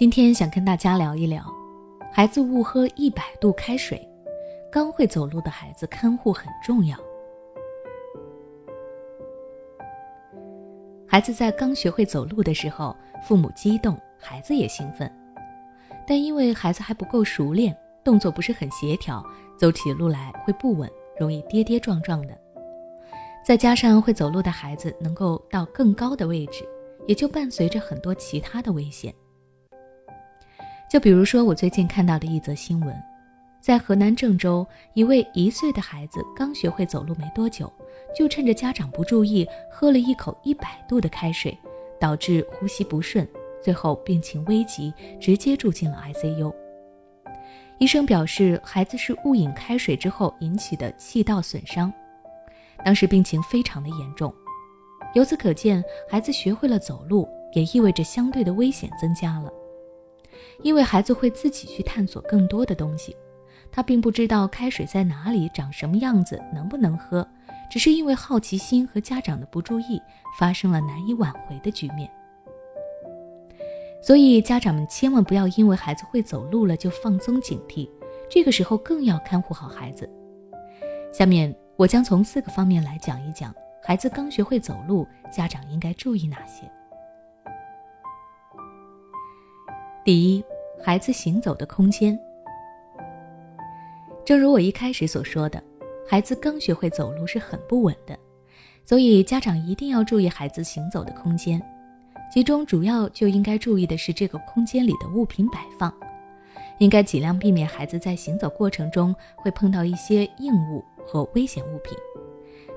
今天想跟大家聊一聊，孩子误喝一百度开水，刚会走路的孩子看护很重要。孩子在刚学会走路的时候，父母激动，孩子也兴奋，但因为孩子还不够熟练，动作不是很协调，走起路来会不稳，容易跌跌撞撞的。再加上会走路的孩子能够到更高的位置，也就伴随着很多其他的危险。就比如说，我最近看到的一则新闻，在河南郑州，一位一岁的孩子刚学会走路没多久，就趁着家长不注意，喝了一口一百度的开水，导致呼吸不顺，最后病情危急，直接住进了 ICU。医生表示，孩子是误饮开水之后引起的气道损伤，当时病情非常的严重。由此可见，孩子学会了走路，也意味着相对的危险增加了。因为孩子会自己去探索更多的东西，他并不知道开水在哪里、长什么样子、能不能喝，只是因为好奇心和家长的不注意，发生了难以挽回的局面。所以，家长们千万不要因为孩子会走路了就放松警惕，这个时候更要看护好孩子。下面我将从四个方面来讲一讲，孩子刚学会走路，家长应该注意哪些。第一，孩子行走的空间。正如我一开始所说的，孩子刚学会走路是很不稳的，所以家长一定要注意孩子行走的空间。其中主要就应该注意的是这个空间里的物品摆放，应该尽量避免孩子在行走过程中会碰到一些硬物和危险物品，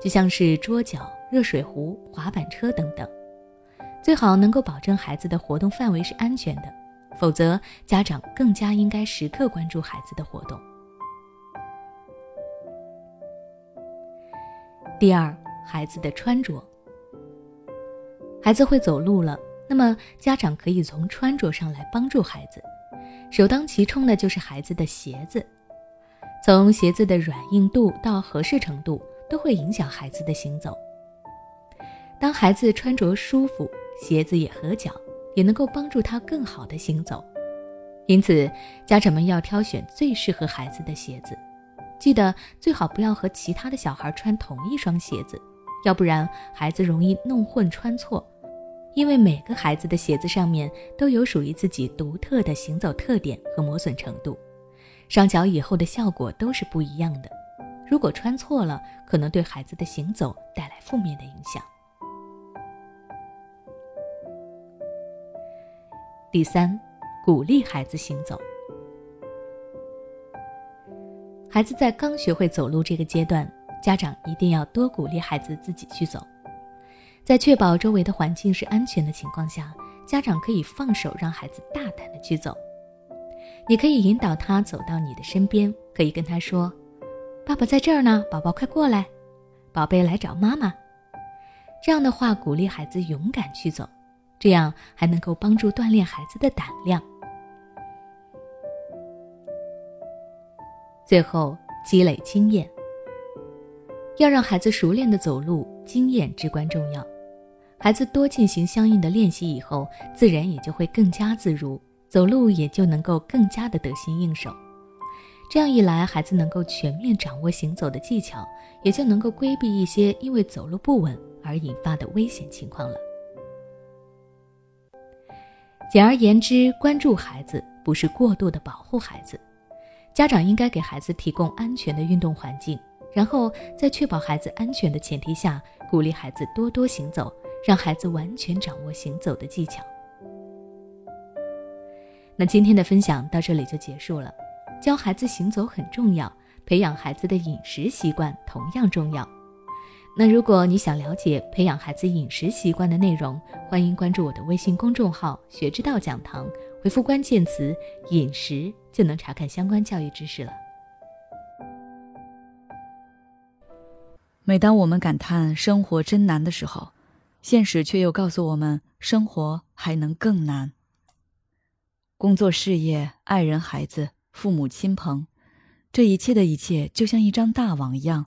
就像是桌角、热水壶、滑板车等等。最好能够保证孩子的活动范围是安全的。否则，家长更加应该时刻关注孩子的活动。第二，孩子的穿着。孩子会走路了，那么家长可以从穿着上来帮助孩子。首当其冲的就是孩子的鞋子，从鞋子的软硬度到合适程度，都会影响孩子的行走。当孩子穿着舒服，鞋子也合脚。也能够帮助他更好的行走，因此家长们要挑选最适合孩子的鞋子，记得最好不要和其他的小孩穿同一双鞋子，要不然孩子容易弄混穿错。因为每个孩子的鞋子上面都有属于自己独特的行走特点和磨损程度，上脚以后的效果都是不一样的。如果穿错了，可能对孩子的行走带来负面的影响。第三，鼓励孩子行走。孩子在刚学会走路这个阶段，家长一定要多鼓励孩子自己去走。在确保周围的环境是安全的情况下，家长可以放手让孩子大胆的去走。你可以引导他走到你的身边，可以跟他说：“爸爸在这儿呢，宝宝快过来，宝贝来找妈妈。”这样的话鼓励孩子勇敢去走。这样还能够帮助锻炼孩子的胆量。最后，积累经验，要让孩子熟练的走路，经验至关重要。孩子多进行相应的练习以后，自然也就会更加自如，走路也就能够更加的得心应手。这样一来，孩子能够全面掌握行走的技巧，也就能够规避一些因为走路不稳而引发的危险情况了。简而言之，关注孩子不是过度的保护孩子，家长应该给孩子提供安全的运动环境，然后在确保孩子安全的前提下，鼓励孩子多多行走，让孩子完全掌握行走的技巧。那今天的分享到这里就结束了，教孩子行走很重要，培养孩子的饮食习惯同样重要。那如果你想了解培养孩子饮食习惯的内容，欢迎关注我的微信公众号“学之道讲堂”，回复关键词“饮食”就能查看相关教育知识了。每当我们感叹生活真难的时候，现实却又告诉我们，生活还能更难。工作、事业、爱人、孩子、父母亲朋，这一切的一切，就像一张大网一样。